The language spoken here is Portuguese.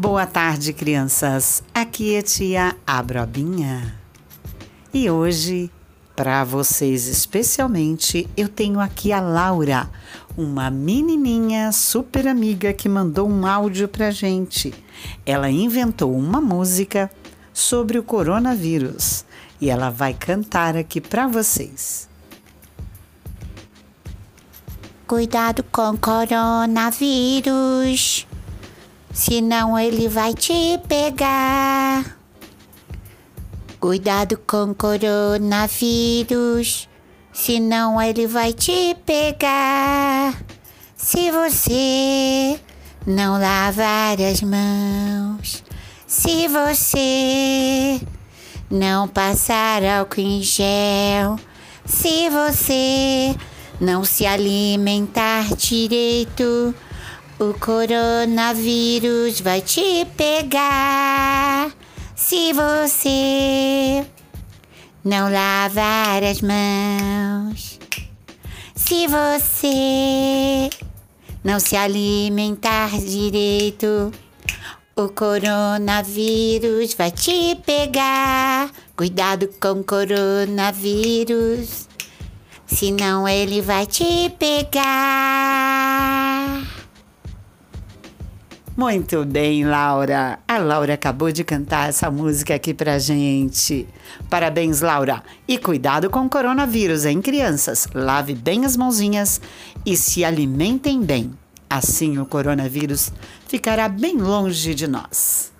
Boa tarde, crianças. Aqui é tia Abrobinha. E hoje, para vocês especialmente, eu tenho aqui a Laura, uma menininha super amiga que mandou um áudio pra gente. Ela inventou uma música sobre o coronavírus e ela vai cantar aqui para vocês. Cuidado com coronavírus senão ele vai te pegar. Cuidado com coronavírus, senão ele vai te pegar. Se você não lavar as mãos, se você não passar álcool em gel, se você não se alimentar direito, o coronavírus vai te pegar se você não lavar as mãos. Se você não se alimentar direito, o coronavírus vai te pegar. Cuidado com o coronavírus, senão ele vai te pegar. Muito bem, Laura. A Laura acabou de cantar essa música aqui pra gente. Parabéns, Laura. E cuidado com o coronavírus, hein, crianças? Lave bem as mãozinhas e se alimentem bem. Assim o coronavírus ficará bem longe de nós.